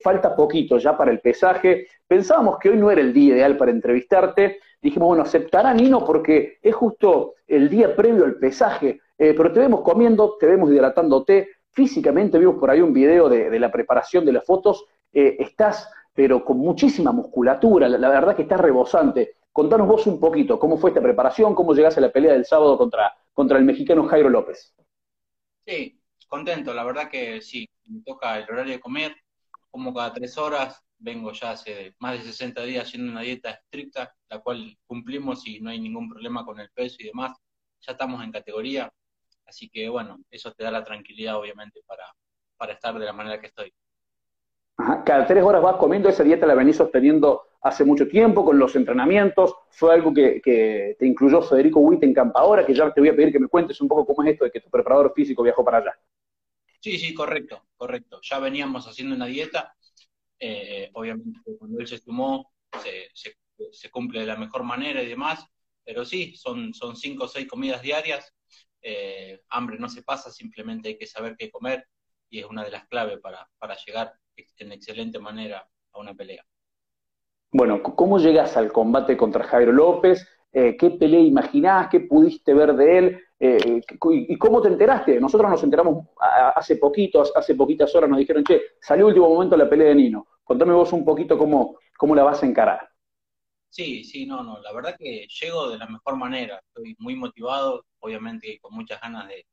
falta poquito ya para el pesaje. Pensábamos que hoy no era el día ideal para entrevistarte. Dijimos, bueno, aceptará Nino porque es justo el día previo al pesaje. Eh, pero te vemos comiendo, te vemos hidratándote. Físicamente vimos por ahí un video de, la preparación de las fotos. Eh, estás, pero con muchísima musculatura. La, verdad que estás rebosante. Contanos vos un poquito cómo fue esta preparación, cómo llegaste a la pelea del sábado contra, contra el mexicano Jairo López. Sí, contento. La verdad que sí, me toca el horario de comer como cada tres horas, vengo ya hace más de 60 días haciendo una dieta estricta, la cual cumplimos y no hay ningún problema con el peso y demás. Ya estamos en categoría, así que bueno, eso te da la tranquilidad obviamente para, para estar de la manera que estoy. Cada tres horas vas comiendo, esa dieta la venís sosteniendo hace mucho tiempo con los entrenamientos, fue algo que, te incluyó Federico Witt en Ahora, que ya te voy a pedir que me cuentes un poco cómo es esto de que tu preparador físico viajó para allá. Sí, sí, correcto, correcto. Ya veníamos haciendo una dieta. Eh, obviamente, cuando él se sumó, se, cumple de la mejor manera y demás. Pero sí, son, cinco o seis comidas diarias. Eh, hambre no se pasa, simplemente hay que saber qué comer y es una de las claves para, para llegar en excelente manera a una pelea. Bueno, ¿cómo llegas al combate contra Jairo López? Eh, ¿Qué pelea imaginás? ¿Qué pudiste ver de él? Eh, ¿Y cómo te enteraste? Nosotros nos enteramos hace poquito, hace poquitas horas nos dijeron, che, salió último momento la pelea de Nino. Contame vos un poquito cómo, cómo la vas a encarar. Sí, sí, no, no, la verdad que llego de la mejor manera, estoy muy motivado, obviamente con muchas ganas de,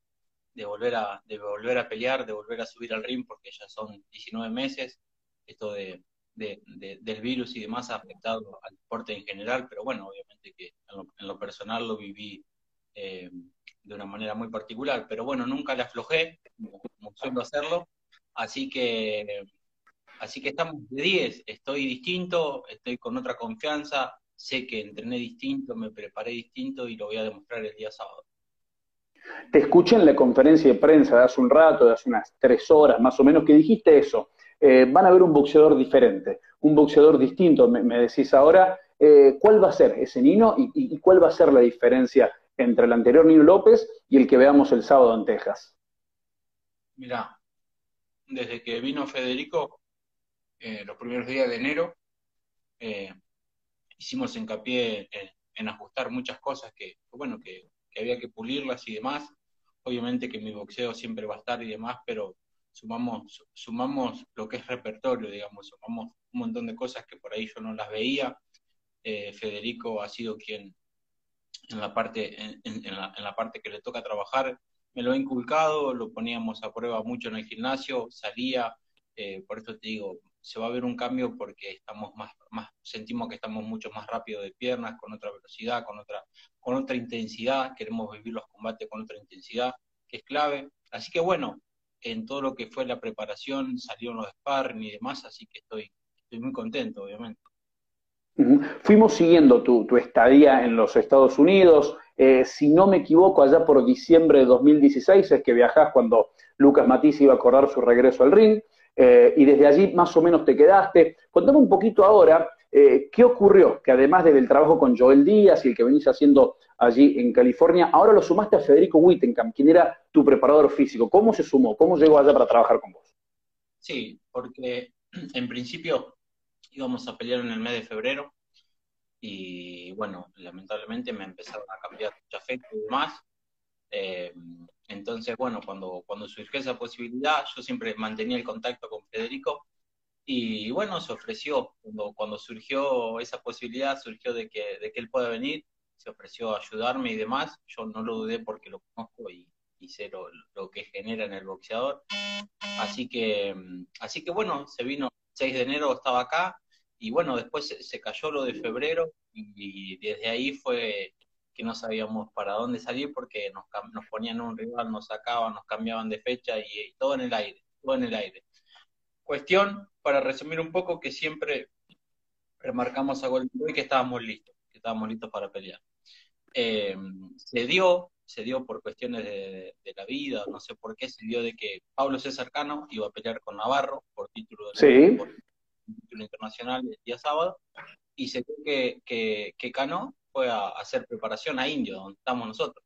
de, volver a, de volver a pelear, de volver a subir al ring, porque ya son 19 meses, esto de, del virus y demás afectado al deporte en general, pero bueno, obviamente que en lo, personal lo viví eh, de una manera muy particular, pero bueno, nunca le aflojé, como, suelo hacerlo, así que, así que estamos de 10, estoy distinto, estoy con otra confianza, sé que entrené distinto, me preparé distinto y lo voy a demostrar el día sábado. Te escuché en la conferencia de prensa de hace un rato, de hace unas tres horas más o menos, que dijiste eso. Eh, van a ver un boxeador diferente, un boxeador distinto, me, decís ahora. Eh, ¿Cuál va a ser ese Nino y, cuál va a ser la diferencia entre el anterior Nino López y el que veamos el sábado en Texas? Mira, desde que vino Federico, eh, los primeros días de enero, hicimos hincapié en, ajustar muchas cosas que, bueno, que, había que pulirlas y demás. Obviamente que mi boxeo siempre va a estar y demás, pero sumamos, sumamos lo que es repertorio, digamos, sumamos un montón de cosas que por ahí yo no las veía. Eh, Federico ha sido quien, en la parte, en, la, parte que le toca trabajar. Me lo ha inculcado, lo poníamos a prueba mucho en el gimnasio, salía, eh, por eso te digo, se va a ver un cambio porque estamos más, más, sentimos que estamos mucho más rápido de piernas, con otra velocidad, con otra, con otra intensidad, queremos vivir los combates con otra intensidad, que es clave. Así que bueno, en todo lo que fue la preparación, salieron los sparring y demás, así que estoy, estoy muy contento, obviamente. Fuimos siguiendo tu, estadía en los Estados Unidos. Eh, si no me equivoco, allá por diciembre de 2016 es que viajás cuando Lucas Matiz iba a acordar su regreso al ring. Eh, y desde allí más o menos te quedaste. Contame un poquito ahora, eh, ¿qué ocurrió? Que además del trabajo con Joel Díaz y el que venís haciendo allí en California, ahora lo sumaste a Federico Wittenkamp, quien era tu preparador físico. ¿Cómo se sumó? ¿Cómo llegó allá para trabajar con vos? Sí, porque en principio íbamos a pelear en el mes de febrero y bueno, lamentablemente me empezaron a cambiar mucha fe y demás. Eh, entonces, bueno, cuando, cuando surgió esa posibilidad, yo siempre mantenía el contacto con Federico y bueno, se ofreció, cuando, cuando surgió esa posibilidad, surgió de que, de que él pueda venir, se ofreció a ayudarme y demás, yo no lo dudé porque lo conozco y, sé lo, lo, que genera en el boxeador. Así que, así que bueno, se vino 6 de enero, estaba acá, y bueno, después se, cayó lo de febrero y, desde ahí fue que no sabíamos para dónde salir porque nos, nos ponían un rival, nos sacaban, nos cambiaban de fecha y, todo en el aire, todo en el aire. Cuestión, para resumir un poco, que siempre remarcamos a Golden Boy que estábamos listos, que estábamos listos para pelear. Eh, se dio, se dio por cuestiones de, la vida, no sé por qué, se dio de que Pablo César Cano iba a pelear con Navarro por título de sí título internacional el día sábado, y se que, que, que Cano fue a, hacer preparación a Indio, donde estamos nosotros.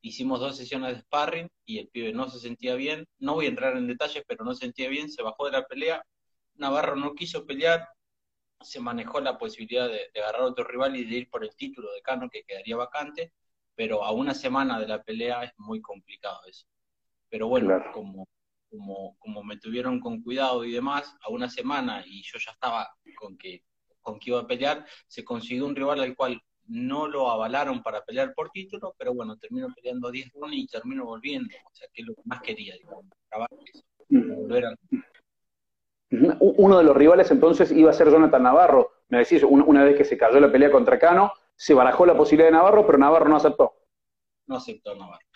Hicimos dos sesiones de sparring y el pibe no se sentía bien. No voy a entrar en detalles, pero no se sentía bien, se bajó de la pelea. Navarro no quiso pelear, se manejó la posibilidad de, agarrar otro rival y de ir por el título de Cano que quedaría vacante, pero a una semana de la pelea es muy complicado eso. Pero bueno, como, como, como me tuvieron con cuidado y demás, a una semana y yo ya estaba con que, con que iba a pelear, se consiguió un rival al cual no lo avalaron para pelear por título, pero bueno, terminó peleando 10 rounds y terminó volviendo, o sea, que es lo que más quería, digamos, volver a uno de los rivales entonces iba a ser Jonathan Navarro. Me decís, una vez que se cayó la pelea contra Cano, se barajó la posibilidad de Navarro, pero Navarro no aceptó. No aceptó Navarro.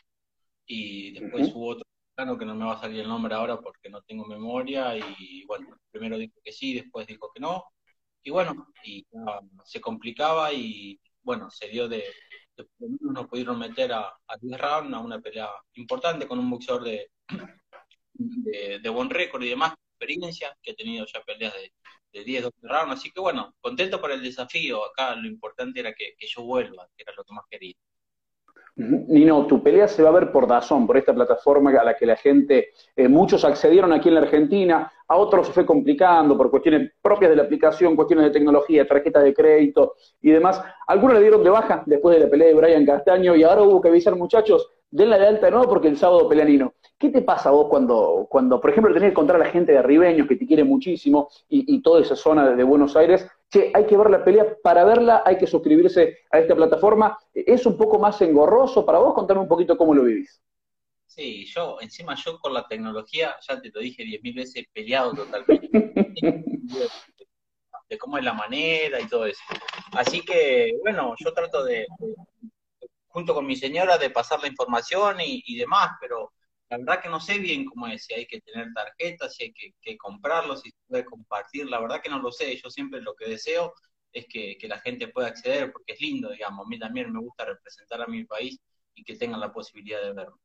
Y después hubo otro Cano que no me va a salir el nombre ahora porque no tengo memoria. Y bueno, primero dijo que sí, después dijo que no. Y bueno, y se complicaba y bueno, se dio de, de nos pudieron meter a, a 10 rounds, a una pelea importante con un boxeador de, de, buen récord y demás, experiencia, que he tenido ya peleas de, de 10, 12 rounds, así que bueno, contento por el desafío, acá lo importante era que, yo vuelva, que era lo que más quería. Nino, tu pelea se va a ver por Dazón, por esta plataforma a la que la gente, eh, muchos accedieron aquí en la Argentina, a otros se fue complicando por cuestiones propias de la aplicación, cuestiones de tecnología, tarjetas de crédito y demás. Algunos le dieron de baja después de la pelea de Brian Castaño y ahora hubo que avisar, muchachos, denla de alta de nuevo porque el sábado pelea Nino. ¿Qué te pasa vos cuando, cuando por ejemplo, tenés que encontrar a la gente de Ribeños que te quiere muchísimo y, toda esa zona de, Buenos Aires? Che, hay que ver la pelea, para verla hay que suscribirse a esta plataforma. ¿Es un poco más engorroso para vos? Contame un poquito cómo lo vivís. Sí, yo, encima yo con la tecnología, ya te lo dije diez mil veces, peleado totalmente. de cómo es la manera y todo eso. Así que, bueno, yo trato de, junto con mi señora, de pasar la información y, y demás, pero la verdad que no sé bien cómo es, si hay que tener tarjetas, si hay que, que comprarlo, si se puede compartir, la verdad que no lo sé, yo siempre lo que deseo es que, la gente pueda acceder, porque es lindo, digamos, a mí también me gusta representar a mi país y que tengan la posibilidad de verlo.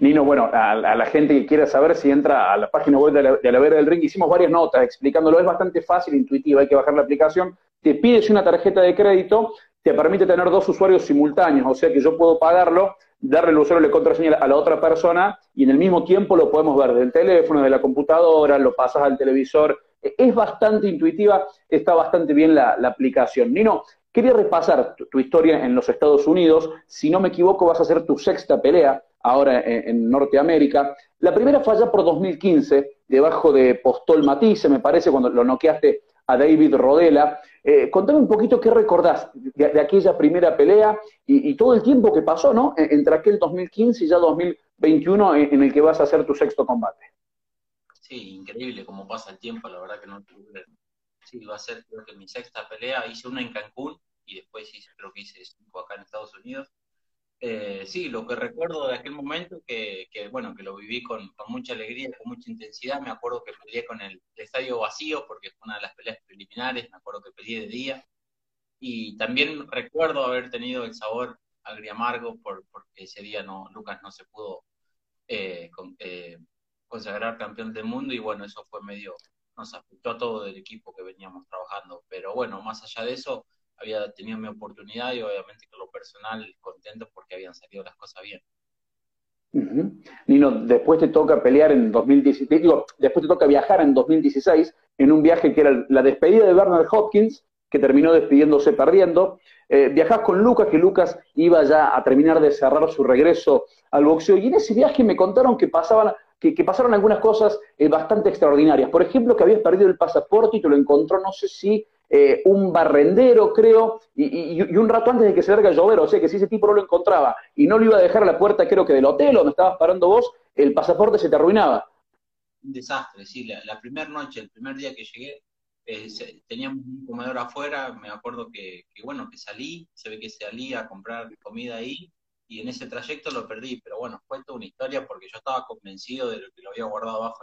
Nino, bueno, a, la gente que quiera saber si entra a la página web de la, de la Vera del Ring, hicimos varias notas explicándolo, es bastante fácil, intuitivo, hay que bajar la aplicación, te pides una tarjeta de crédito, te permite tener dos usuarios simultáneos, o sea que yo puedo pagarlo darle el usuario la contraseña a la otra persona y en el mismo tiempo lo podemos ver del teléfono, de la computadora, lo pasas al televisor. E, es bastante intuitiva, está bastante bien la, aplicación. Nino, quería repasar tu, historia en los Estados Unidos. Si no me equivoco, vas a hacer tu sexta pelea ahora en, Norteamérica. La primera fue allá por 2015, debajo de Postol Matisse, me parece, cuando lo noqueaste a David Rodela. Eh, contame un poquito qué recordás de, aquella primera pelea y, todo el tiempo que pasó, ¿no? E, entre aquel 2015 y ya 2021 en, el que vas a hacer tu sexto combate. Sí, increíble cómo pasa el tiempo, la verdad que no Sí, va a ser creo que mi sexta pelea. Hice una en Cancún y después hice, creo que hice cinco acá en Estados Unidos. Eh, sí, lo que recuerdo de aquel momento, que, que bueno, que lo viví con, con, mucha alegría, con mucha intensidad, me acuerdo que peleé con el, estadio vacío, porque fue una de las peleas preliminares, me acuerdo que peleé de día, y también recuerdo haber tenido el sabor agriamargo, por, porque ese día no, Lucas no se pudo eh, eh, consagrar campeón del mundo, y bueno, eso fue medio, nos afectó a todo el equipo que veníamos trabajando, pero bueno, más allá de eso, había tenido mi oportunidad y obviamente con lo personal contento porque habían salido las cosas bien. Nino, después te toca pelear en 2016, digo, después te toca viajar en 2016 en un viaje que era la despedida de Bernard Hopkins, que terminó despidiéndose perdiendo. Eh, viajás con Lucas, que Lucas iba ya a terminar de cerrar su regreso al boxeo, y en ese viaje me contaron que pasaban que, pasaron algunas cosas eh, bastante extraordinarias. Por ejemplo, que habías perdido el pasaporte y te lo encontró, no sé si eh, un barrendero, creo, y, un rato antes de que se larga a llover, o sea que si ese tipo no lo encontraba y no lo iba a dejar a la puerta, creo que del hotel donde estabas parando vos, el pasaporte se te arruinaba. Un desastre, sí, la, primera noche, el primer día que llegué, eh, teníamos un comedor afuera, me acuerdo que, bueno, que salí, se ve que salí a comprar comida ahí, y en ese trayecto lo perdí, pero bueno, fue toda una historia porque yo estaba convencido de lo que lo había guardado abajo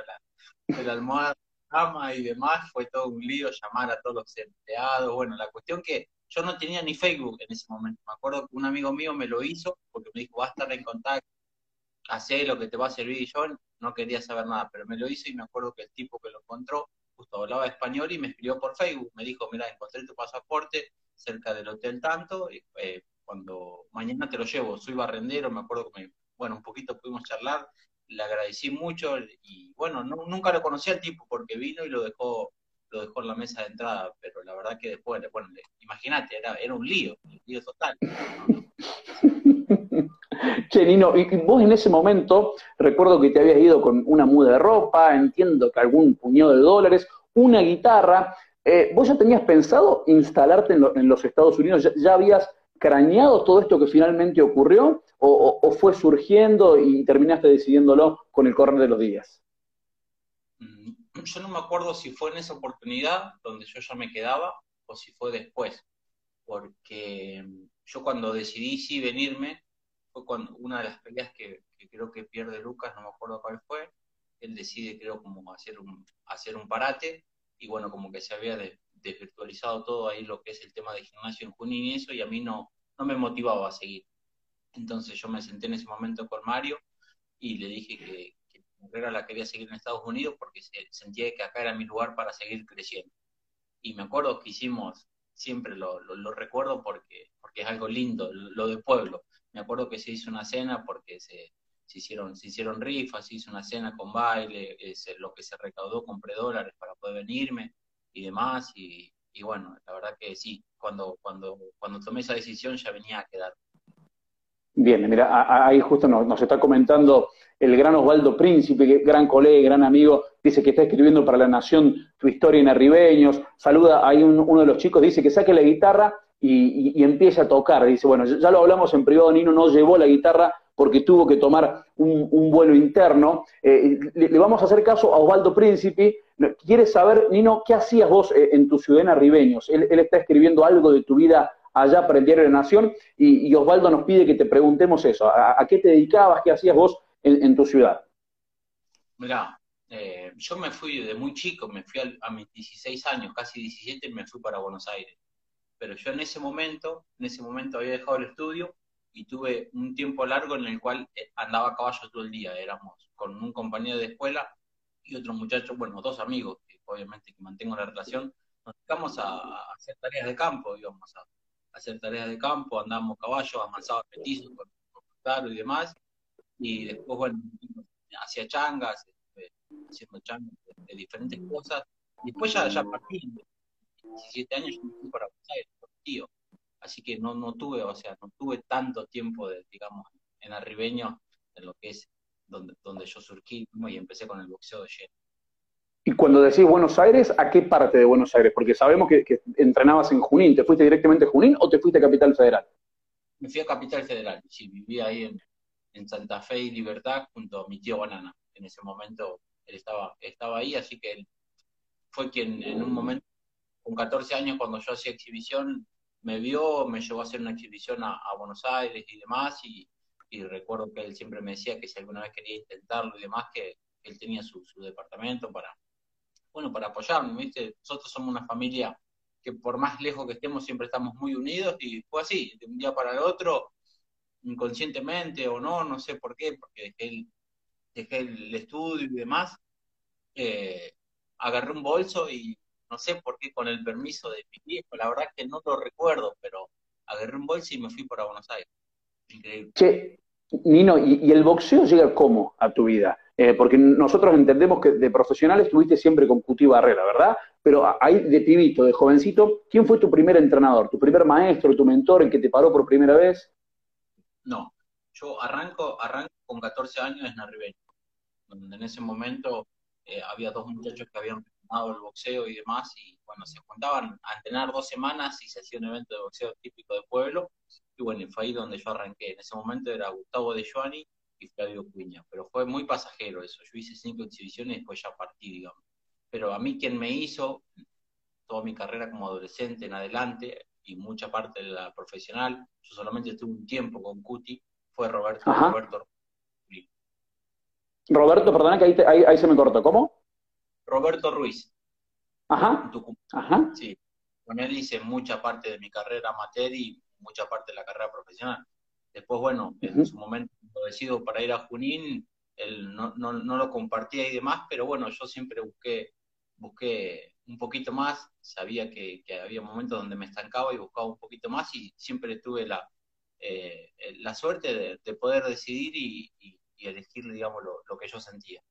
de la almohada cama y demás, fue todo un lío llamar a todos los empleados. Bueno, la cuestión que yo no tenía ni Facebook en ese momento. Me acuerdo que un amigo mío me lo hizo porque me dijo, va a estar en contacto, hace lo que te va a servir. Y yo no quería saber nada, pero me lo hizo y me acuerdo que el tipo que lo encontró justo hablaba español y me escribió por Facebook. Me dijo, mira, encontré tu pasaporte cerca del hotel tanto, eh, cuando mañana te lo llevo, soy barrendero, me acuerdo que, me, bueno, un poquito pudimos charlar, le agradecí mucho y bueno, nunca lo conocí al tipo porque vino y lo dejó lo dejó en la mesa de entrada, pero la verdad que después, bueno, imagínate, era, era un lío, un lío total. Che, Nino, y vos en ese momento, recuerdo que te habías ido con una muda de ropa, entiendo que algún puñado de dólares, una guitarra. Eh, ¿Vos ya tenías pensado instalarte en, los Estados Unidos? ¿Ya, habías craneado todo esto que finalmente ocurrió? O, fue surgiendo y terminaste decidiéndolo con el correr de los días? Mm, yo no me acuerdo si fue en esa oportunidad donde yo ya me quedaba o si fue después. Porque yo cuando decidí sí venirme, fue cuando una de las peleas que, creo que pierde Lucas, no me acuerdo cuál fue, él decide creo como hacer un, hacer un parate y bueno, como que se había desvirtualizado todo ahí lo que es el tema de gimnasio en Junín y eso y a mí no, no me motivaba a seguir. Entonces yo me senté en ese momento con Mario y le dije que, que mi carrera la quería seguir en Estados Unidos porque sentía que acá era mi lugar para seguir creciendo. Y me acuerdo que hicimos, siempre lo, lo, recuerdo porque, porque es algo lindo, lo de pueblo. Me acuerdo que se hizo una cena porque se, se hicieron, se hicieron rifas, se hizo una cena con baile, lo que se recaudó compré dólares para poder venirme y demás. Y, y, bueno, la verdad que sí, cuando, cuando, cuando tomé esa decisión ya venía a quedar. Bien, mira, ahí justo nos, nos, está comentando el gran Osvaldo Príncipe, gran colega, gran amigo, dice que está escribiendo para La Nación tu historia en Arribeños, saluda, hay uno de los chicos, dice que saque la guitarra y, empiece a tocar, dice, bueno, ya lo hablamos en privado, Nino no llevó la guitarra porque tuvo que tomar un, vuelo interno. Eh, le, vamos a hacer caso a Osvaldo Príncipe. ¿Quieres saber, Nino, qué hacías vos eh, en tu ciudad en Arribeños? Él, está escribiendo algo de tu vida allá para el Diario de la Nación y, Osvaldo nos pide que te preguntemos eso. ¿A, qué te dedicabas? ¿Qué hacías vos en, tu ciudad? Mirá, eh, yo me fui de muy chico, me fui a, a, mis 16 años, casi 17, y me fui para Buenos Aires. Pero yo en ese momento, en ese momento había dejado el estudio y tuve un tiempo largo en el cual eh, andaba a caballo todo el día. Éramos con un compañero de escuela y otro muchacho, bueno, dos amigos, que obviamente que mantengo la relación, nos dedicamos a, hacer tareas de campo, íbamos a, hacer tareas de campo, andábamos a caballo, avanzaba petizos con, con y demás, y después, bueno, hacía changas, este, haciendo changas de, diferentes cosas, después ya, ya partí, 17 años yo me fui para Buenos Aires, tío, así que no, no tuve, o sea, no tuve tanto tiempo, de, digamos, en Arribeño, en lo que es donde, donde yo surgí y empecé con el boxeo de lleno. Y cuando decís Buenos Aires, ¿a qué parte de Buenos Aires? Porque sabemos que, entrenabas en Junín. ¿Te fuiste directamente a Junín o te fuiste a Capital Federal? Me fui a Capital Federal, sí, vivía ahí en, en Santa Fe y Libertad junto a mi tío Banana. En ese momento él estaba, estaba ahí, así que él fue quien en un momento, con 14 años, cuando yo hacía exhibición, me vio, me llevó a hacer una exhibición a, Buenos Aires y demás, y, recuerdo que él siempre me decía que si alguna vez quería intentarlo y demás, que, él tenía su, departamento para, bueno, para apoyarme, ¿viste? Nosotros somos una familia que por más lejos que estemos siempre estamos muy unidos y fue así, de un día para el otro, inconscientemente o no, no sé por qué, porque dejé el, dejé el estudio y demás, eh, agarré un bolso y no sé por qué con el permiso de mi viejo, la verdad que no lo recuerdo, pero agarré un bolso y me fui para Buenos Aires. Increíble. Che, Nino, ¿y, el boxeo llega cómo a tu vida? Eh, porque nosotros entendemos que de profesional estuviste siempre con Cuti Barrera, ¿verdad? Pero ahí de pibito, de jovencito, ¿quién fue tu primer entrenador? ¿Tu primer maestro, tu mentor, el que te paró por primera vez? No, yo arranco, arranco con 14 años en Arribeño, donde en ese momento eh, había dos muchachos que habían el boxeo y demás, y bueno, se juntaban a entrenar dos semanas y se hacía un evento de boxeo típico de pueblo, y bueno, fue ahí donde yo arranqué. En ese momento era Gustavo de Joani y Flavio Cuña, pero fue muy pasajero eso. Yo hice cinco exhibiciones y después ya partí, digamos. Pero a mí quien me hizo toda mi carrera como adolescente en adelante y mucha parte de la profesional, yo solamente estuve un tiempo con Cuti, fue Roberto, Roberto. Roberto, perdona que ahí, ahí, ahí se me cortó. ¿Cómo? Roberto Ruiz. Ajá. Ajá. Sí. Con él hice mucha parte de mi carrera amateur y mucha parte de la carrera profesional. Después, bueno, en su momento decido para ir a Junín, él no, no, no, lo compartía y demás, pero bueno, yo siempre busqué, busqué un poquito más, sabía que, que había momentos donde me estancaba y buscaba un poquito más y siempre tuve la, eh, la suerte de, poder decidir y, y, elegir, digamos, lo, lo que yo sentía.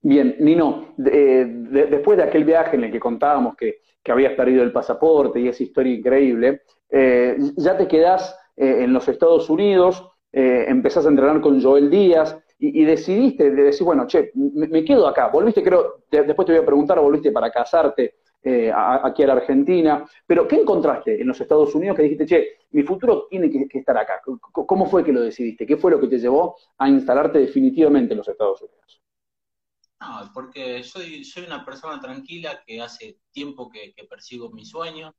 Bien, Nino, eh, después de aquel viaje en el que contábamos que, habías perdido el pasaporte y esa historia increíble, eh, ya te quedás eh, en los Estados Unidos, empezás a entrenar con Joel Díaz y, decidiste de decir, bueno, che, me, quedo acá. Volviste, creo, después te voy a preguntar, volviste para casarte aquí a la Argentina, pero ¿qué encontraste en los Estados Unidos que dijiste, che, mi futuro tiene que estar acá? ¿Cómo fue que lo decidiste? ¿Qué fue lo que te llevó a instalarte definitivamente en los Estados Unidos? No, porque soy, soy una persona tranquila que hace tiempo que, persigo mis sueños.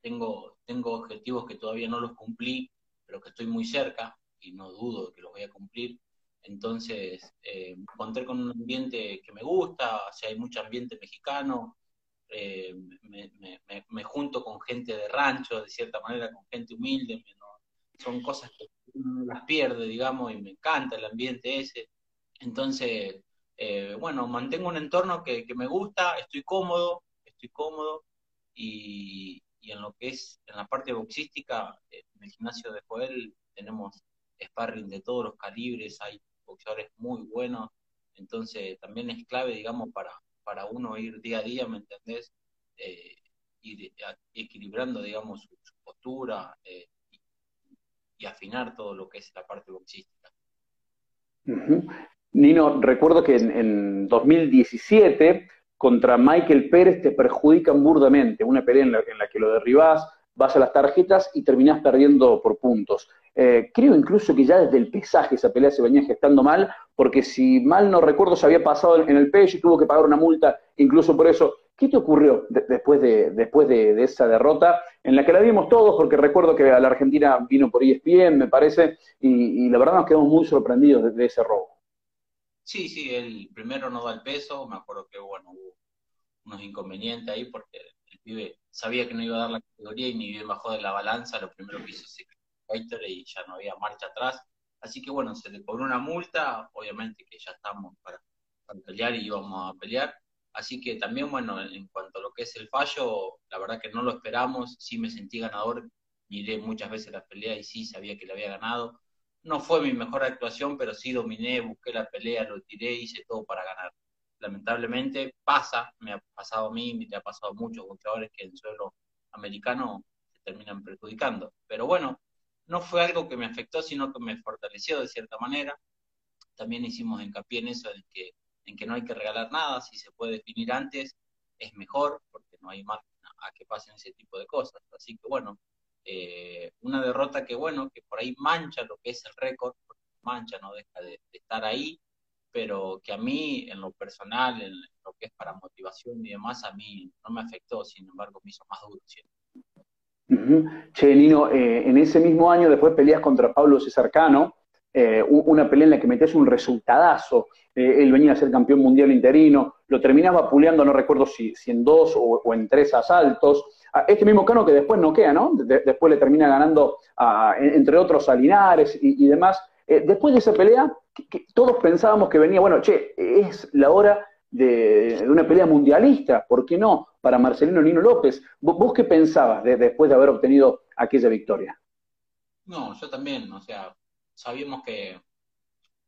Tengo, tengo objetivos que todavía no los cumplí, pero que estoy muy cerca y no dudo que los voy a cumplir. Entonces, eh, me encontré con un ambiente que me gusta, o sea, hay mucho ambiente mexicano, eh, me, junto con gente de rancho, de cierta manera, con gente humilde, son cosas que uno las pierde, digamos, y me encanta el ambiente ese. Entonces, eh, bueno, mantengo un entorno que, me gusta, estoy cómodo, estoy cómodo y, en lo que es, en la parte boxística, en el gimnasio de Joel tenemos sparring de todos los calibres, hay boxeadores muy buenos, entonces también es clave, digamos, para, para uno ir día a día, ¿me entendés? Eh, ir equilibrando, digamos, su, postura eh, y, afinar todo lo que es la parte boxística. Nino, recuerdo que en, 2017 contra Michael Pérez te perjudican burdamente, una pelea en la, que lo derribás, vas a las tarjetas y terminás perdiendo por puntos. Eh, creo incluso que ya desde el pesaje esa pelea se venía gestando mal, porque si mal no recuerdo se había pasado en, el pecho y tuvo que pagar una multa incluso por eso. ¿Qué te ocurrió después, de, después de, esa derrota en la que la vimos todos? Porque recuerdo que a la Argentina vino por ESPN, me parece, y, la verdad nos quedamos muy sorprendidos de ese robo. Sí, sí, el primero no da el peso, me acuerdo que bueno, hubo unos inconvenientes ahí porque el pibe sabía que no iba a dar la categoría y ni bien bajó de la balanza, lo primero que hizo es y ya no había marcha atrás. Así que bueno, se le cobró una multa, obviamente que ya estamos para, pelear y íbamos a pelear. Así que también, bueno, en cuanto a lo que es el fallo, la verdad que no lo esperamos, sí me sentí ganador, miré muchas veces la pelea y sí sabía que le había ganado no fue mi mejor actuación, pero sí dominé, busqué la pelea, lo tiré, hice todo para ganar. Lamentablemente pasa, me ha pasado a mí, me ha pasado a muchos boxeadores que en suelo americano se terminan perjudicando. Pero bueno, no fue algo que me afectó, sino que me fortaleció de cierta manera. También hicimos hincapié en eso, en que, en que no hay que regalar nada, si se puede definir antes, es mejor, porque no hay más a que pasen ese tipo de cosas. Así que bueno, eh, una derrota que, bueno, que por ahí mancha lo que es el récord, mancha, no deja de, estar ahí, pero que a mí, en lo personal, en lo que es para motivación y demás, a mí no me afectó, sin embargo, me hizo más duro. Che, Nino, eh, en ese mismo año después peleas contra Pablo César Cano, eh, una pelea en la que metes un resultadazo, él venía a ser campeón mundial interino, lo terminaba puleando, no recuerdo si, en dos o en tres asaltos, este mismo Cano que después no queda, ¿no? después le termina ganando, entre otros, a Linares y, demás. Eh, después de esa pelea, todos pensábamos que venía, bueno, che, es la hora de, una pelea mundialista, ¿por qué no? Para Marcelino Nino López. ¿Vos, qué pensabas después de haber obtenido aquella victoria? No, yo también, o sea, sabíamos que,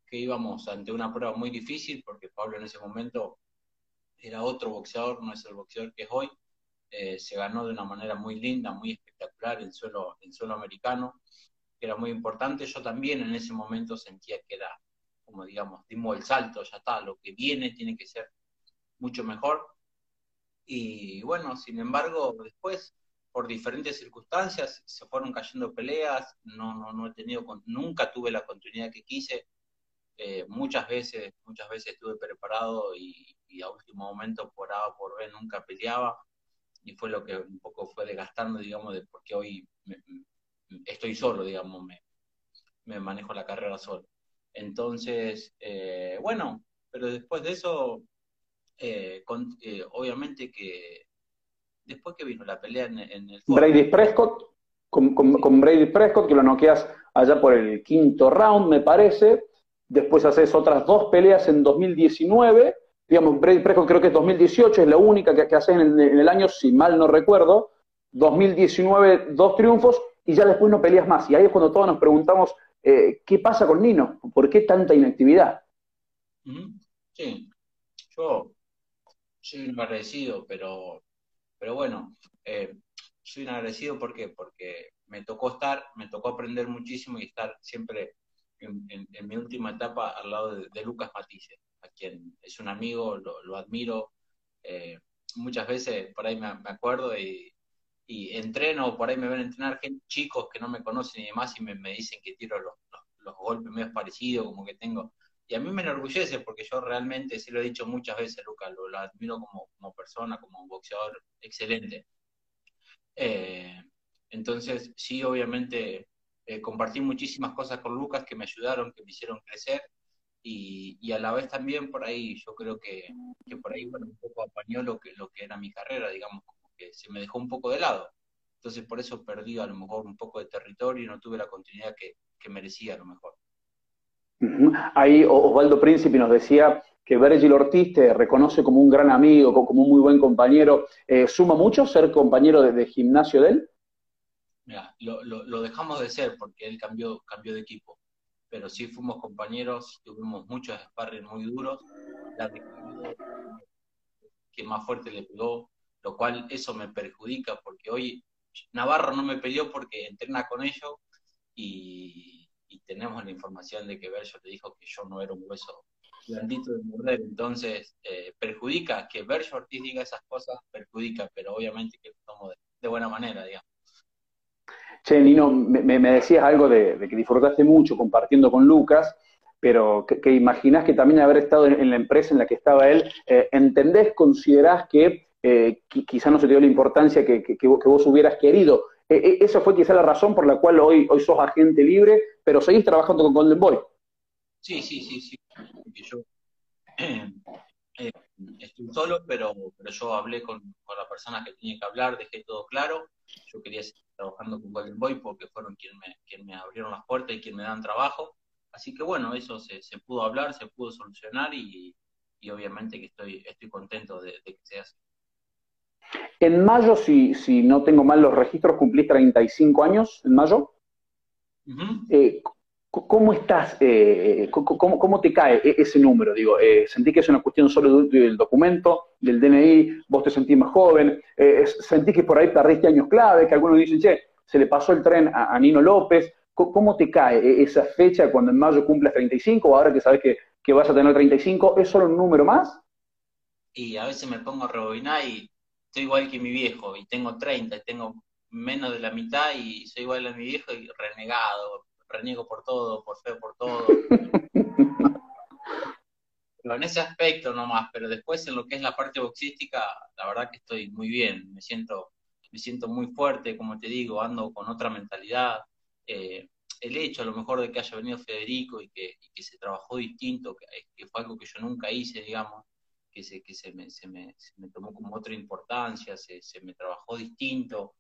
que íbamos ante una prueba muy difícil porque Pablo en ese momento era otro boxeador, no es el boxeador que es hoy. Eh, se ganó de una manera muy linda, muy espectacular en suelo, en suelo americano, que era muy importante. Yo también en ese momento sentía que era, como digamos, dimos el salto, ya está, lo que viene tiene que ser mucho mejor. Y bueno, sin embargo, después, por diferentes circunstancias, se fueron cayendo peleas, no, no, no he tenido, nunca tuve la continuidad que quise. Eh, muchas veces, muchas veces estuve preparado y, a último momento por A por B nunca peleaba y fue lo que un poco fue desgastando, digamos, de porque hoy estoy solo, digamos, me, me, manejo la carrera solo. Entonces, eh, bueno, pero después de eso, eh, eh, obviamente que después que vino la pelea en, el... Brady Prescott, con, con, Brady Prescott, que lo noqueas allá por el quinto round, me parece. Después haces otras dos peleas en 2019 digamos, Prescott creo que es 2018, es la única que, que haces en el, año, si mal no recuerdo, 2019 dos triunfos y ya después no peleas más. Y ahí es cuando todos nos preguntamos, eh, ¿qué pasa con Nino? ¿Por qué tanta inactividad? Sí, Yo soy un agradecido, pero, pero bueno, eh, soy un agradecido ¿por porque me tocó estar, me tocó aprender muchísimo y estar siempre en, mi última etapa al lado de, Lucas Matisse, a quien es un amigo, lo, admiro. Eh, muchas veces por ahí me, acuerdo y, entreno, por ahí me ven entrenar gente, chicos que no me conocen y demás y me, dicen que tiro los, los, golpes medio parecidos, como que tengo. Y a mí me enorgullece porque yo realmente, sí lo he dicho muchas veces, Lucas, lo, lo admiro como, como persona, como un boxeador excelente. Eh, entonces, sí, obviamente eh, compartí muchísimas cosas con Lucas que me ayudaron, que me hicieron crecer y, a la vez también por ahí yo creo que, por ahí bueno, un poco apañó lo que, lo que era mi carrera, digamos, como que se me dejó un poco de lado. Entonces por eso perdí a lo mejor un poco de territorio y no tuve la continuidad que, merecía a lo mejor. Ahí Osvaldo Príncipe nos decía que Virgil Ortiz te reconoce como un gran amigo, como un muy buen compañero. Eh, ¿Suma mucho ser compañero de, gimnasio de él? Mira, lo, dejamos de ser porque él cambió, cambió de equipo. Pero sí fuimos compañeros, tuvimos muchos sparring muy duros. La que más fuerte le pegó, lo cual eso me perjudica porque hoy Navarro no me peleó porque entrena con ellos y, tenemos la información de que Virgil le dijo que yo no era un hueso blandito de morder, entonces eh, perjudica, que Berge Ortiz diga esas cosas, perjudica, pero obviamente que lo tomo de, buena manera, digamos. Che, Nino, me, decías algo de, que disfrutaste mucho compartiendo con Lucas, pero que, imaginás que también haber estado en, la empresa en la que estaba él, eh, ¿entendés, considerás que eh, quizá no se te dio la importancia que, vos hubieras querido? E, e, esa fue quizá la razón por la cual hoy, hoy sos agente libre, pero seguís trabajando con Golden Boy. Sí, sí, sí, sí. yo eh, estoy solo, pero, pero yo hablé con, la persona que tenía que hablar, dejé todo claro. Yo quería seguir trabajando con Golden Boy porque fueron quienes me, quien me abrieron las puertas y quien me dan trabajo. Así que bueno, eso se, se pudo hablar, se pudo solucionar y, obviamente que estoy, estoy contento de, que sea así. En mayo, si, si no tengo mal los registros, cumplís 35 años en mayo. ¿Cómo estás? Eh, cómo, te cae e-, ese número? Digo, eh, ¿sentí que es una cuestión solo del documento, del DNI? ¿Vos te sentís más joven? Eh, ¿Sentís que por ahí perdiste años clave? Que algunos dicen, che, se le pasó el tren a, Nino López. ¿Cómo, te cae e-, esa fecha cuando en mayo cumples 35 o ahora que sabes que, vas a tener 35? ¿Es solo un número más? Y a veces me pongo a rebobinar y estoy igual que mi viejo y tengo 30 y tengo menos de la mitad y soy igual a mi viejo y renegado, reniego por todo, por fe, por todo. pero en ese aspecto nomás, pero después en lo que es la parte boxística, la verdad que estoy muy bien, me siento, me siento muy fuerte, como te digo, ando con otra mentalidad. Eh, el hecho a lo mejor de que haya venido Federico y que, se trabajó distinto, que, fue algo que yo nunca hice, digamos, que se, que se, me, se, me, tomó como otra importancia, se, se me trabajó distinto.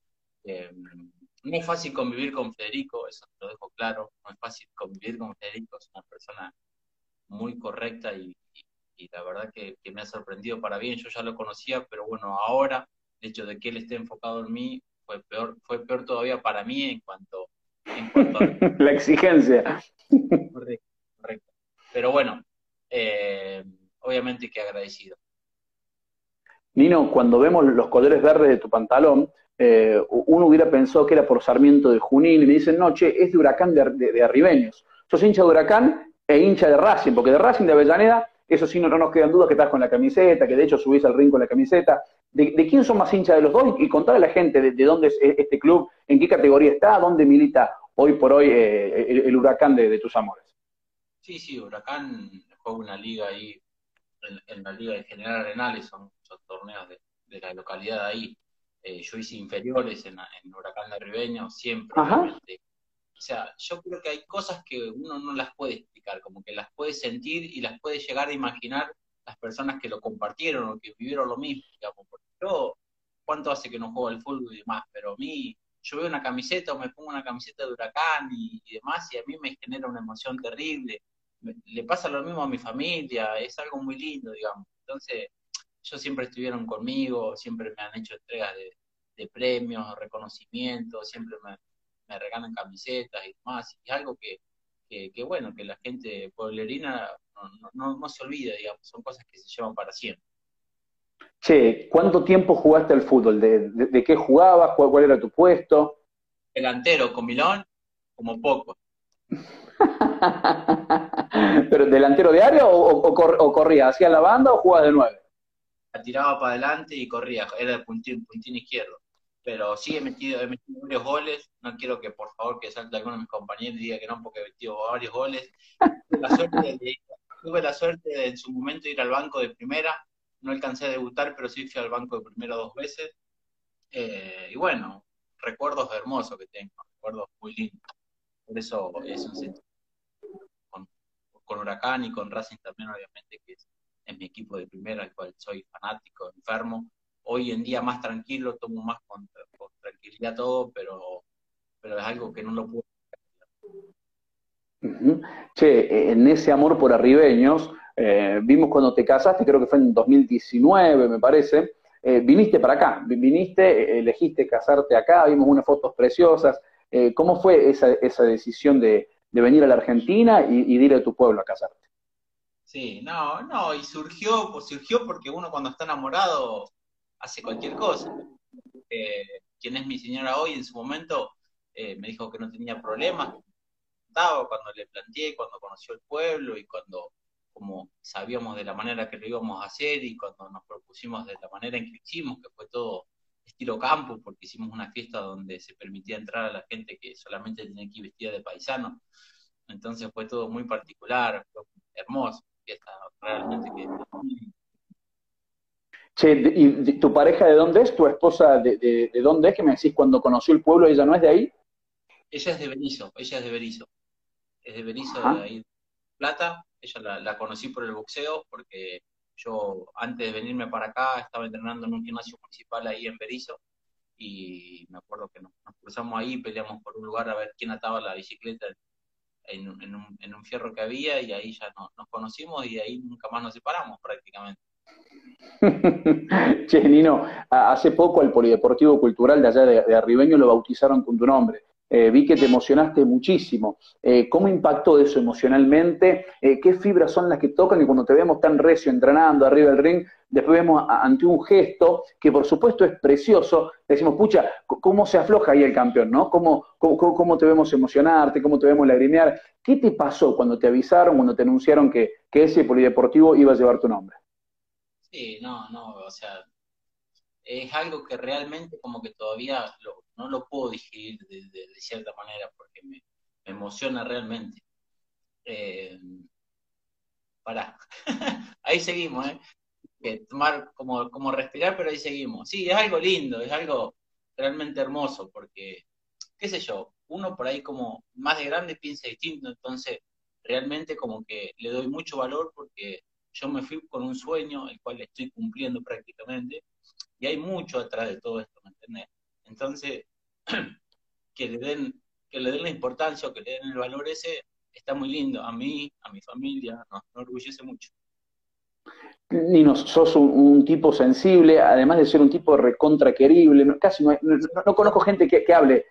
Eh, no es fácil convivir con Federico, eso lo dejo claro, no es fácil convivir con Federico, es una persona muy correcta y, la verdad que, me ha sorprendido para bien, yo ya lo conocía, pero bueno, ahora el hecho de que él esté enfocado en mí fue peor, fue peor todavía para mí en cuanto, en cuanto a... la exigencia. Correcto, correcto. Pero bueno, eh, obviamente que agradecido. Nino, cuando vemos los colores verdes de tu pantalón, eh, uno hubiera pensado que era por Sarmiento de Junín, y me dicen, no, che, es de Huracán de, Arribeños. Sos hincha de Huracán e hincha de Racing, porque de Racing de Avellaneda, eso sí, no, nos quedan dudas que estás con la camiseta, que de hecho subís al ring con la camiseta. ¿De, quién son más hinchas de los dos? Y contar a la gente de, dónde es este club, en qué categoría está, dónde milita hoy por hoy eh, el, Huracán de, tus amores. Sí, sí, Huracán juega una liga ahí, en, la liga de General Arenales, son, torneos de, de la localidad ahí eh, yo hice inferiores en, Huracán de Ribeño, siempre. O sea, yo creo que hay cosas que uno no las puede explicar, como que las puede sentir y las puede llegar a imaginar las personas que lo compartieron o que vivieron lo mismo, digamos. Porque yo, ¿cuánto hace que no juego al fútbol y demás? Pero a mí, yo veo una camiseta o me pongo una camiseta de Huracán y, y demás, y a mí me genera una emoción terrible. le pasa lo mismo a mi familia, es algo muy lindo, digamos. Entonces, ellos siempre estuvieron conmigo, siempre me han hecho entregas de, premios, reconocimientos, siempre me, regalan camisetas y demás, y algo que, que, bueno, que la gente pueblerina no, se olvida, digamos, son cosas que se llevan para siempre. Che, ¿cuánto tiempo jugaste al fútbol? ¿De, qué jugabas? ¿Cuál, era tu puesto? Delantero, con Milón, como poco. ¿Pero delantero diario o, o, corría? ¿Hacía la banda o jugabas de nueve? La tiraba para adelante y corría, era el puntín, puntín izquierdo. Pero sí he metido, he metido varios goles, no quiero que por favor que salte alguno de mis compañeros y diga que no, porque he metido varios goles. Tuve la suerte de, tuve la suerte de en su momento ir al banco de primera, no alcancé a debutar, pero sí fui al banco de primera dos veces. Eh, y bueno, recuerdos hermosos que tengo, recuerdos muy lindos. Por eso es un con, con Huracán y con Racing también, obviamente, que es, mi equipo de primera, al cual soy fanático, enfermo. Hoy en día más tranquilo, tomo más con, tranquilidad todo, pero, pero es algo que no lo puedo. Che, en ese amor por arribeños, eh, vimos cuando te casaste, creo que fue en 2019, me parece, eh, viniste para acá, viniste, elegiste casarte acá, vimos unas fotos preciosas, eh, ¿Cómo fue esa, esa decisión de, venir a la Argentina y, de ir a tu pueblo a casarte? Sí, no, no, y surgió, pues surgió porque uno cuando está enamorado hace cualquier cosa. Eh, quien es mi señora hoy en su momento eh, me dijo que no tenía problemas, cuando le planteé, cuando conoció el pueblo y cuando como sabíamos de la manera que lo íbamos a hacer y cuando nos propusimos de la manera en que hicimos, que fue todo estilo campo, porque hicimos una fiesta donde se permitía entrar a la gente que solamente tenía que ir vestida de paisano. Entonces fue todo muy particular, fue hermoso, fiesta realmente que... Che, ¿y tu pareja de dónde es? ¿Tu esposa de, de, dónde es? Que me decís cuando conoció el pueblo, ¿ella no es de ahí? Ella es de Berizo, ella es de Berizo. Es de Berizo, de ahí Plata. Ella la, la conocí por el boxeo porque yo antes de venirme para acá estaba entrenando en un gimnasio municipal ahí en Berizo y me acuerdo que nos, cruzamos ahí, peleamos por un lugar a ver quién ataba la bicicleta en, un, fierro que había y ahí ya nos conocimos y ahí nunca más nos separamos prácticamente. che, Nino, hace poco al Polideportivo Cultural de allá de Arribeño lo bautizaron con tu nombre. Eh, vi que te emocionaste muchísimo. Eh, ¿Cómo impactó eso emocionalmente? Eh, ¿Qué fibras son las que tocan y cuando te vemos tan recio entrenando arriba del ring, después vemos ante un gesto que por supuesto es precioso, decimos, pucha, ¿cómo se afloja ahí el campeón? ¿no? ¿Cómo, te vemos emocionarte? ¿Cómo te vemos lagrimear? ¿Qué te pasó cuando te avisaron, cuando te anunciaron que ese polideportivo iba a llevar tu nombre? Sí, no, no, o sea, es algo que realmente como que todavía no lo puedo digerir de, cierta manera porque me, emociona realmente. Eh, pará, ahí seguimos, ¿eh? Tomar como, como respirar, pero ahí seguimos. Sí, es algo lindo, es algo realmente hermoso porque, qué sé yo, uno por ahí como más de grande piensa distinto, entonces realmente como que le doy mucho valor porque yo me fui con un sueño, el cual estoy cumpliendo prácticamente, y hay mucho atrás de todo esto, ¿me entiendes? Entonces, que le den, que le den la importancia o que le den el valor ese, está muy lindo. A mí, a mi familia, nos, orgullece mucho. Nino, sos un, tipo sensible, además de ser un tipo recontra querible, casi no, no, conozco gente que, hable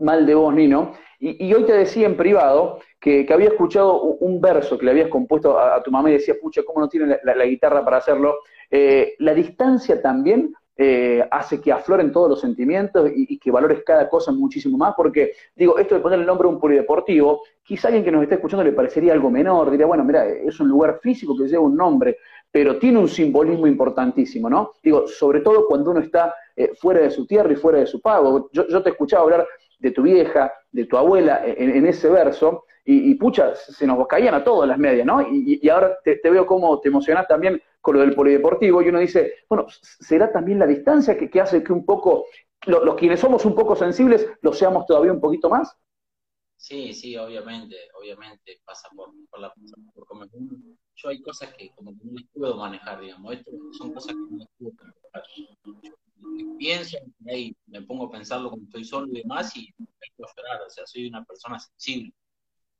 mal de vos, Nino, y, hoy te decía en privado que, había escuchado un verso que le habías compuesto a, tu mamá y decía, pucha, ¿cómo no tiene la, guitarra para hacerlo? Eh, la distancia también eh, hace que afloren todos los sentimientos y, que valores cada cosa muchísimo más, porque digo, esto de poner el nombre a un polideportivo, quizá alguien que nos esté escuchando le parecería algo menor, diría, bueno, mira, es un lugar físico que lleva un nombre, pero tiene un simbolismo importantísimo, ¿no? Digo, sobre todo cuando uno está eh, fuera de su tierra y fuera de su pago. Yo, yo te escuchaba hablar de tu vieja, de tu abuela en, ese verso, y, pucha, se nos caían a todas las medias, ¿no? Y, ahora te, veo cómo te emocionás también con lo del polideportivo, y uno dice, bueno, ¿será también la distancia que, hace que un poco, los quienes somos un poco sensibles, lo seamos todavía un poquito más? Sí, sí, obviamente, obviamente pasa por, por la por yo hay cosas que como que no puedo manejar, digamos, esto son cosas que no puedo manejar pienso, y me pongo a pensarlo cuando estoy solo y demás, y me a llorar, o sea, soy una persona sensible,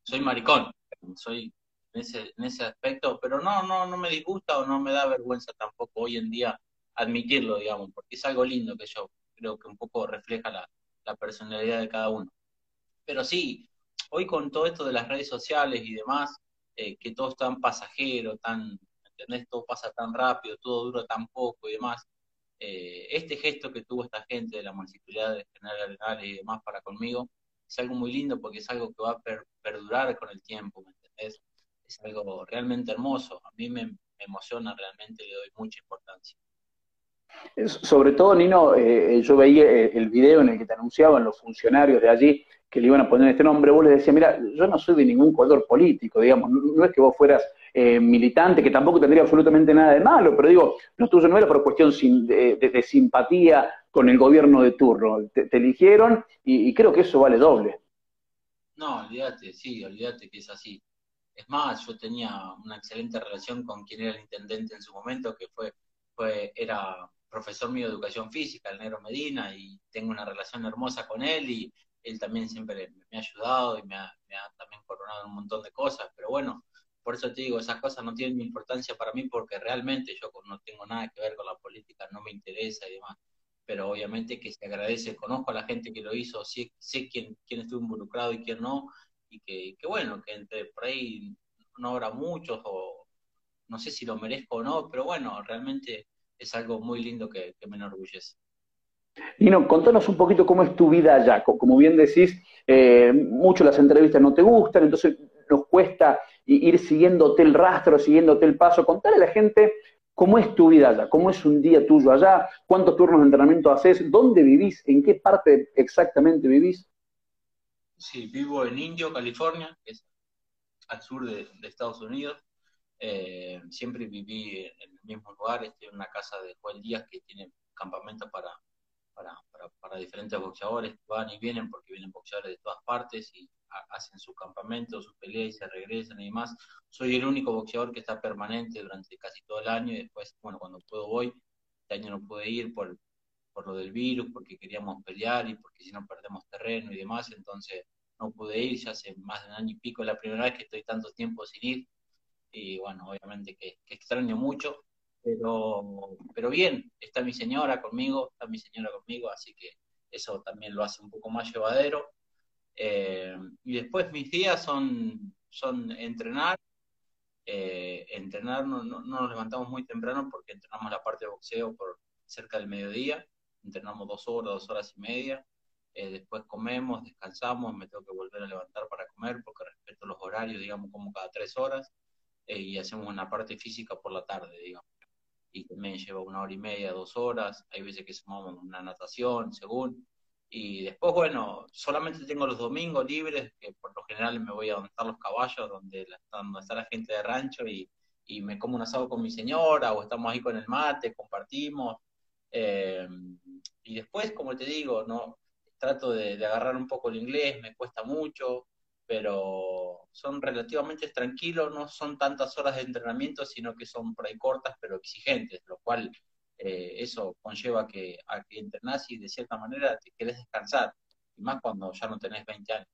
soy maricón, soy en ese, en ese aspecto, pero no, no, no me disgusta o no me da vergüenza tampoco hoy en día admitirlo, digamos, porque es algo lindo que yo creo que un poco refleja la, la personalidad de cada uno. Pero sí, hoy con todo esto de las redes sociales y demás, eh, que todo es tan pasajero, tan, ¿entendés? Todo pasa tan rápido, todo dura tan poco y demás. Eh, este gesto que tuvo esta gente de la Municipalidad de General Arenales y demás para conmigo es algo muy lindo porque es algo que va a perdurar con el tiempo, ¿me entendés? Es algo realmente hermoso. A mí me, emociona realmente, le doy mucha importancia. Sobre todo, Nino, eh, yo veía el video en el que te anunciaban los funcionarios de allí que le iban a poner este nombre, vos le decías, mira, yo no soy de ningún color político, digamos, no, es que vos fueras eh, militante, que tampoco tendría absolutamente nada de malo, pero digo, lo tuyo no era por cuestión de, simpatía con el gobierno de turno, te, eligieron y, creo que eso vale doble. No, olvídate, sí, olvídate que es así. Es más, yo tenía una excelente relación con quien era el intendente en su momento, que fue, fue era profesor mío de educación física, el negro Medina, y tengo una relación hermosa con él y él también siempre me ha ayudado y me ha, también coronado un montón de cosas, pero bueno, por eso te digo, esas cosas no tienen importancia para mí porque realmente yo no tengo nada que ver con la política, no me interesa y demás, pero obviamente que se agradece, conozco a la gente que lo hizo, sé, quién, quién estuvo involucrado y quién no, y que, que bueno, que entre por ahí no habrá muchos o no sé si lo merezco o no, pero bueno, realmente es algo muy lindo que me enorgullece. Nino, contanos un poquito cómo es tu vida allá. Como bien decís, eh, mucho las entrevistas no te gustan, entonces nos cuesta ir siguiéndote el rastro, siguiéndote el paso. Contale a la gente cómo es tu vida allá, cómo es un día tuyo allá, cuántos turnos de entrenamiento haces, dónde vivís, en qué parte exactamente vivís. Sí, vivo en Indio, California, que es al sur de, Estados Unidos. Eh, siempre viví en el mismo lugar, estoy en una casa de Juan Díaz que tiene campamentos para para, para, diferentes boxeadores, van y vienen porque vienen boxeadores de todas partes y hacen su campamento, su pelea y se regresan y demás. Soy el único boxeador que está permanente durante casi todo el año y después, bueno, cuando puedo voy. Este año no pude ir por, por lo del virus, porque queríamos pelear y porque si no perdemos terreno y demás, entonces no pude ir, ya hace más de un año y pico, la primera vez que estoy tanto tiempo sin ir y bueno, obviamente que extraño mucho, pero, pero bien, está mi señora conmigo, está mi señora conmigo, así que eso también lo hace un poco más llevadero. Eh, y después mis días son, son entrenar, eh, entrenar, no, no, nos levantamos muy temprano porque entrenamos la parte de boxeo por cerca del mediodía, entrenamos dos horas, dos horas y media, eh, después comemos, descansamos, me tengo que volver a levantar para comer porque respeto los horarios, digamos, como cada tres horas, y hacemos una parte física por la tarde, digamos y también lleva una hora y media, dos horas, hay veces que sumamos una natación, según, y después, bueno, solamente tengo los domingos libres, que por lo general me voy a donde están los caballos, donde, está la gente de rancho, y, y, me como un asado con mi señora, o estamos ahí con el mate, compartimos, eh, y después, como te digo, no trato de, de agarrar un poco el inglés, me cuesta mucho, pero son relativamente tranquilos, no son tantas horas de entrenamiento, sino que son por ahí cortas pero exigentes, lo cual eh, eso conlleva que, a que entrenás y de cierta manera te querés descansar, y más cuando ya no tenés 20 años.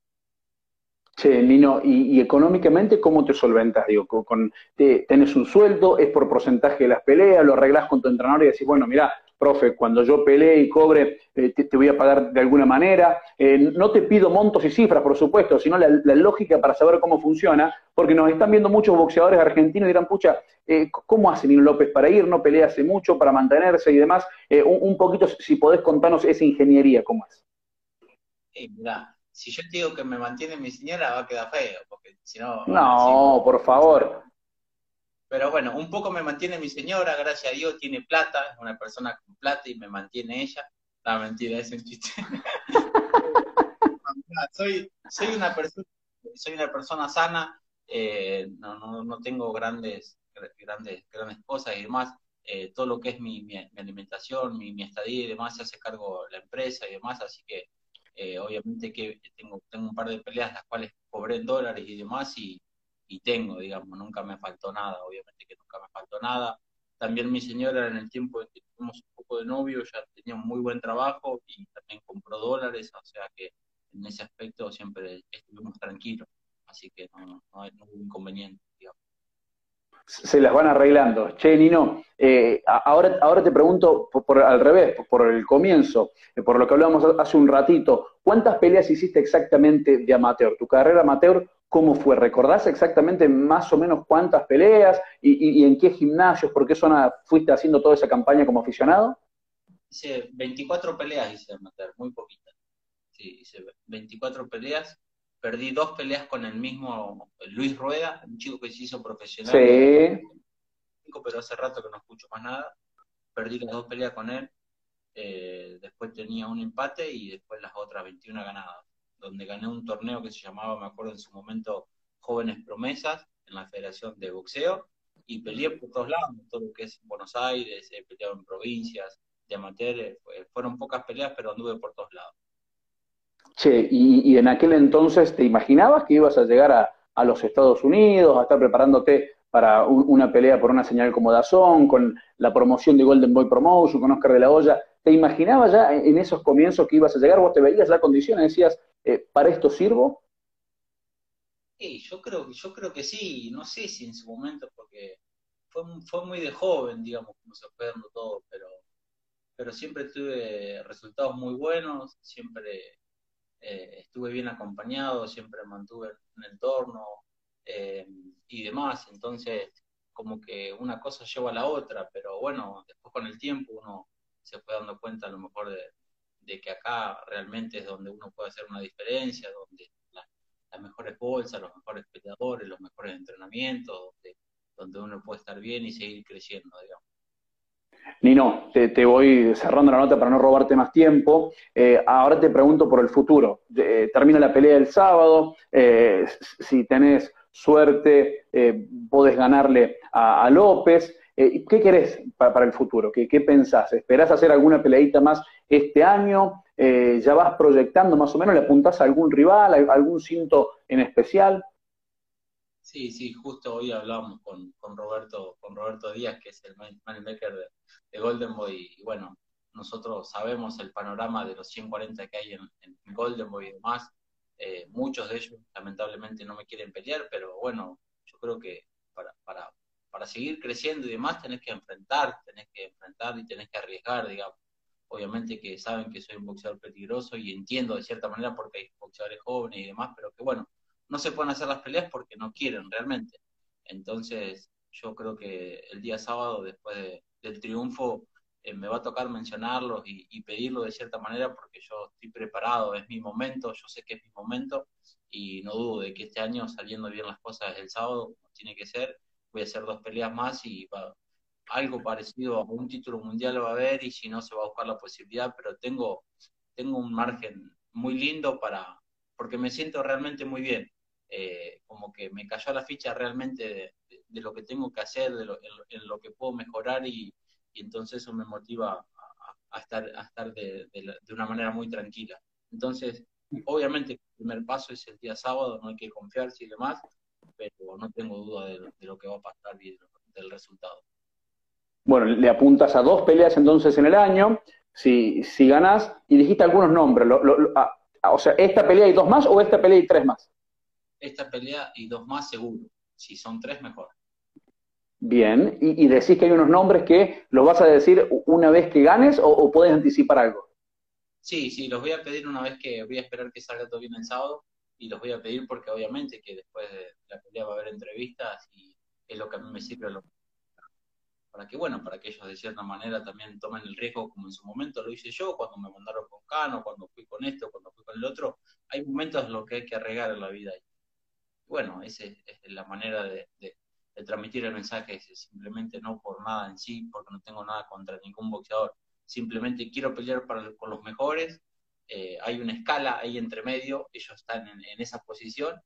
Sí, Nino, y, económicamente, ¿cómo te solventas? Digo, con, ¿tenés un sueldo? ¿Es por porcentaje de las peleas? ¿Lo arreglás con tu entrenador y decís, bueno, mira, profe, cuando yo pelee y cobre, eh, te, voy a pagar de alguna manera. Eh, no te pido montos y cifras, por supuesto, sino la, lógica para saber cómo funciona, porque nos están viendo muchos boxeadores argentinos y dirán, pucha, eh, ¿cómo hace Nino López para ir? No pelea hace mucho, para mantenerse y demás. Un, poquito, si podés contarnos esa ingeniería, ¿cómo es? Sí, mira, si yo te digo que me mantiene mi señora, va a quedar feo, porque si no... No, por favor. Pero bueno, un poco me mantiene mi señora, gracias a Dios, tiene plata, es una persona con plata y me mantiene ella. La mentira, es un chiste. soy, soy, una persona, soy una persona sana, eh, no, no, no, tengo grandes, grandes, grandes cosas y demás. Eh, todo lo que es mi, mi, alimentación, mi, mi, estadía y demás se hace cargo la empresa y demás, así que eh, obviamente que tengo, tengo un par de peleas las cuales cobré en dólares y demás y, y tengo, digamos, nunca me faltó nada, obviamente que nunca me faltó nada. También mi señora en el tiempo en que tuvimos un poco de novio ya tenía muy buen trabajo y también compró dólares, o sea que en ese aspecto siempre estuvimos tranquilos, así que no, no, hay ningún inconveniente, digamos. Se las van arreglando. Che, Nino, eh, ahora, ahora te pregunto al revés, por el comienzo, eh, por lo que hablábamos hace un ratito, ¿cuántas peleas hiciste exactamente de amateur? ¿Tu carrera amateur cómo fue? ¿Recordás exactamente más o menos cuántas peleas y, en qué gimnasios, por qué zona fuiste haciendo toda esa campaña como aficionado? Hice 24 peleas hice amateur, muy poquitas. Sí, hice 24 peleas perdí dos peleas con el mismo Luis Rueda, un chico que se hizo profesional. Sí. Pero hace rato que no escucho más nada. Perdí las dos peleas con él. Eh, después tenía un empate y después las otras 21 ganadas. Donde gané un torneo que se llamaba, me acuerdo en su momento, Jóvenes Promesas, en la Federación de Boxeo. Y peleé por todos lados, todo lo que es Buenos Aires, he peleado en provincias, de amateur. Eh, fueron pocas peleas, pero anduve por todos lados. Che, y, en aquel entonces, ¿te imaginabas que ibas a llegar a, los Estados Unidos, a estar preparándote para una pelea por una señal como Dazón, con la promoción de Golden Boy Promotion, con Oscar de la Hoya? ¿Te imaginabas ya en esos comienzos que ibas a llegar? ¿Vos te veías la condición y decías, eh, ¿para esto sirvo? Sí, yo creo, yo creo que sí, no sé si en su momento, porque fue, fue muy de joven, digamos, como se fue dando todo, pero, pero siempre tuve resultados muy buenos, siempre eh, estuve bien acompañado, siempre mantuve un entorno eh, y demás, entonces como que una cosa lleva a la otra, pero bueno, después con el tiempo uno se fue dando cuenta a lo mejor de, que acá realmente es donde uno puede hacer una diferencia, donde las mejores bolsas, los mejores peleadores, los mejores entrenamientos, donde, donde uno puede estar bien y seguir creciendo, digamos. Nino, te, te, voy cerrando la nota para no robarte más tiempo. Eh, ahora te pregunto por el futuro. Eh, termina la pelea el sábado. Eh, si tenés suerte, podés ganarle a, López. ¿Qué querés para, el futuro? ¿Qué, ¿Qué, pensás? ¿Esperás hacer alguna peleadita más este año? ¿Ya vas proyectando más o menos? ¿Le apuntás a algún rival, algún cinto en especial? Sí, sí, justo hoy hablamos con, con Roberto, con Roberto Díaz, que es el moneymaker de, de Golden Boy, y bueno, nosotros sabemos el panorama de los 140 que hay en, Golden Boy y demás. Eh, muchos de ellos lamentablemente no me quieren pelear, pero bueno, yo creo que para, para, para seguir creciendo y demás tenés que enfrentar, tenés que enfrentar y tenés que arriesgar, digamos. Obviamente que saben que soy un boxeador peligroso y entiendo de cierta manera porque hay boxeadores jóvenes y demás, pero que bueno, no se pueden hacer las peleas porque no quieren realmente. Entonces, yo creo que el día sábado, después del triunfo, eh, me va a tocar mencionarlos y, pedirlo de cierta manera porque yo estoy preparado, es mi momento, yo sé que es mi momento y no dudo de que este año, saliendo bien las cosas el sábado, como tiene que ser, voy a hacer dos peleas más y algo parecido a un título mundial va a haber y si no se va a buscar la posibilidad, pero tengo, tengo un margen muy lindo para, porque me siento realmente muy bien. Eh, como que me cayó la ficha realmente de, lo que tengo que hacer, de lo, en, lo que puedo mejorar y, entonces eso me motiva a, estar, a estar de, de, una manera muy tranquila. Entonces, obviamente el primer paso es el día sábado, no hay que confiarse y demás, pero no tengo duda de, lo que va a pasar y del resultado. Bueno, le apuntas a dos peleas entonces en el año, si, si ganás, y dijiste algunos nombres, ah, o sea, ¿esta pelea y dos más o esta pelea y tres más? Esta pelea y dos más seguro. Si son tres, mejor. Bien, y, decís que hay unos nombres que los vas a decir una vez que ganes o, puedes anticipar algo. Sí, sí, los voy a pedir una vez que voy a esperar que salga todo bien el sábado y los voy a pedir porque obviamente que después de la pelea va a haber entrevistas y es lo que a mí me sirve para que, bueno, para que ellos de cierta manera también tomen el riesgo como en su momento lo hice yo, cuando me mandaron con Cano, cuando fui con esto, cuando fui con el otro. Hay momentos en los que hay que arreglar en la vida bueno, esa es, la manera de, transmitir el mensaje, simplemente no por nada en sí, porque no tengo nada contra ningún boxeador, simplemente quiero pelear para, con los mejores, eh, hay una escala ahí entre medio, ellos están en, esa posición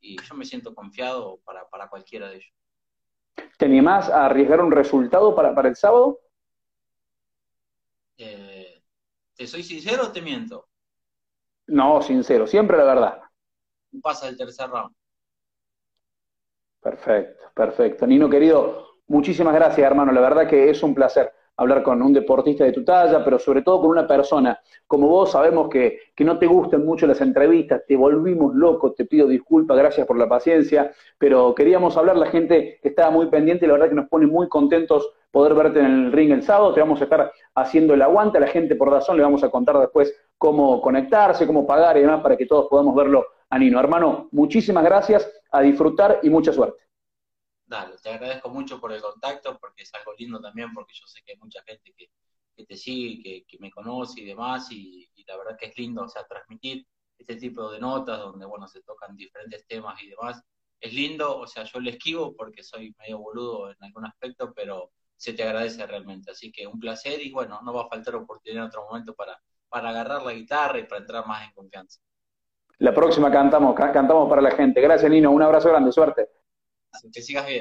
y yo me siento confiado para, cualquiera de ellos. ¿Te animás a arriesgar un resultado para, para el sábado? Eh, ¿Te soy sincero o te miento? No, sincero, siempre la verdad. Pasa el tercer round. Perfecto, perfecto. Nino querido, muchísimas gracias, hermano. La verdad que es un placer hablar con un deportista de tu talla, pero sobre todo con una persona como vos. Sabemos que, que no te gustan mucho las entrevistas, te volvimos locos, te pido disculpas, gracias por la paciencia, pero queríamos hablar, la gente estaba muy pendiente la verdad que nos pone muy contentos poder verte en el ring el sábado, te vamos a estar haciendo el aguante, a la gente por razón le vamos a contar después cómo conectarse, cómo pagar y demás para que todos podamos verlo a Nino. Hermano, muchísimas gracias, a disfrutar y mucha suerte. Dale, te agradezco mucho por el contacto, porque es algo lindo también, porque yo sé que hay mucha gente que, te sigue, que, que, me conoce y demás, y, la verdad que es lindo, o sea, transmitir este tipo de notas donde, bueno, se tocan diferentes temas y demás. Es lindo, o sea, yo le esquivo porque soy medio boludo en algún aspecto, pero se te agradece realmente. Así que un placer y bueno, no va a faltar oportunidad en otro momento para, para agarrar la guitarra y para entrar más en confianza. La próxima cantamos, cantamos para la gente. Gracias, Nino. Un abrazo grande, suerte. Que sigas bien.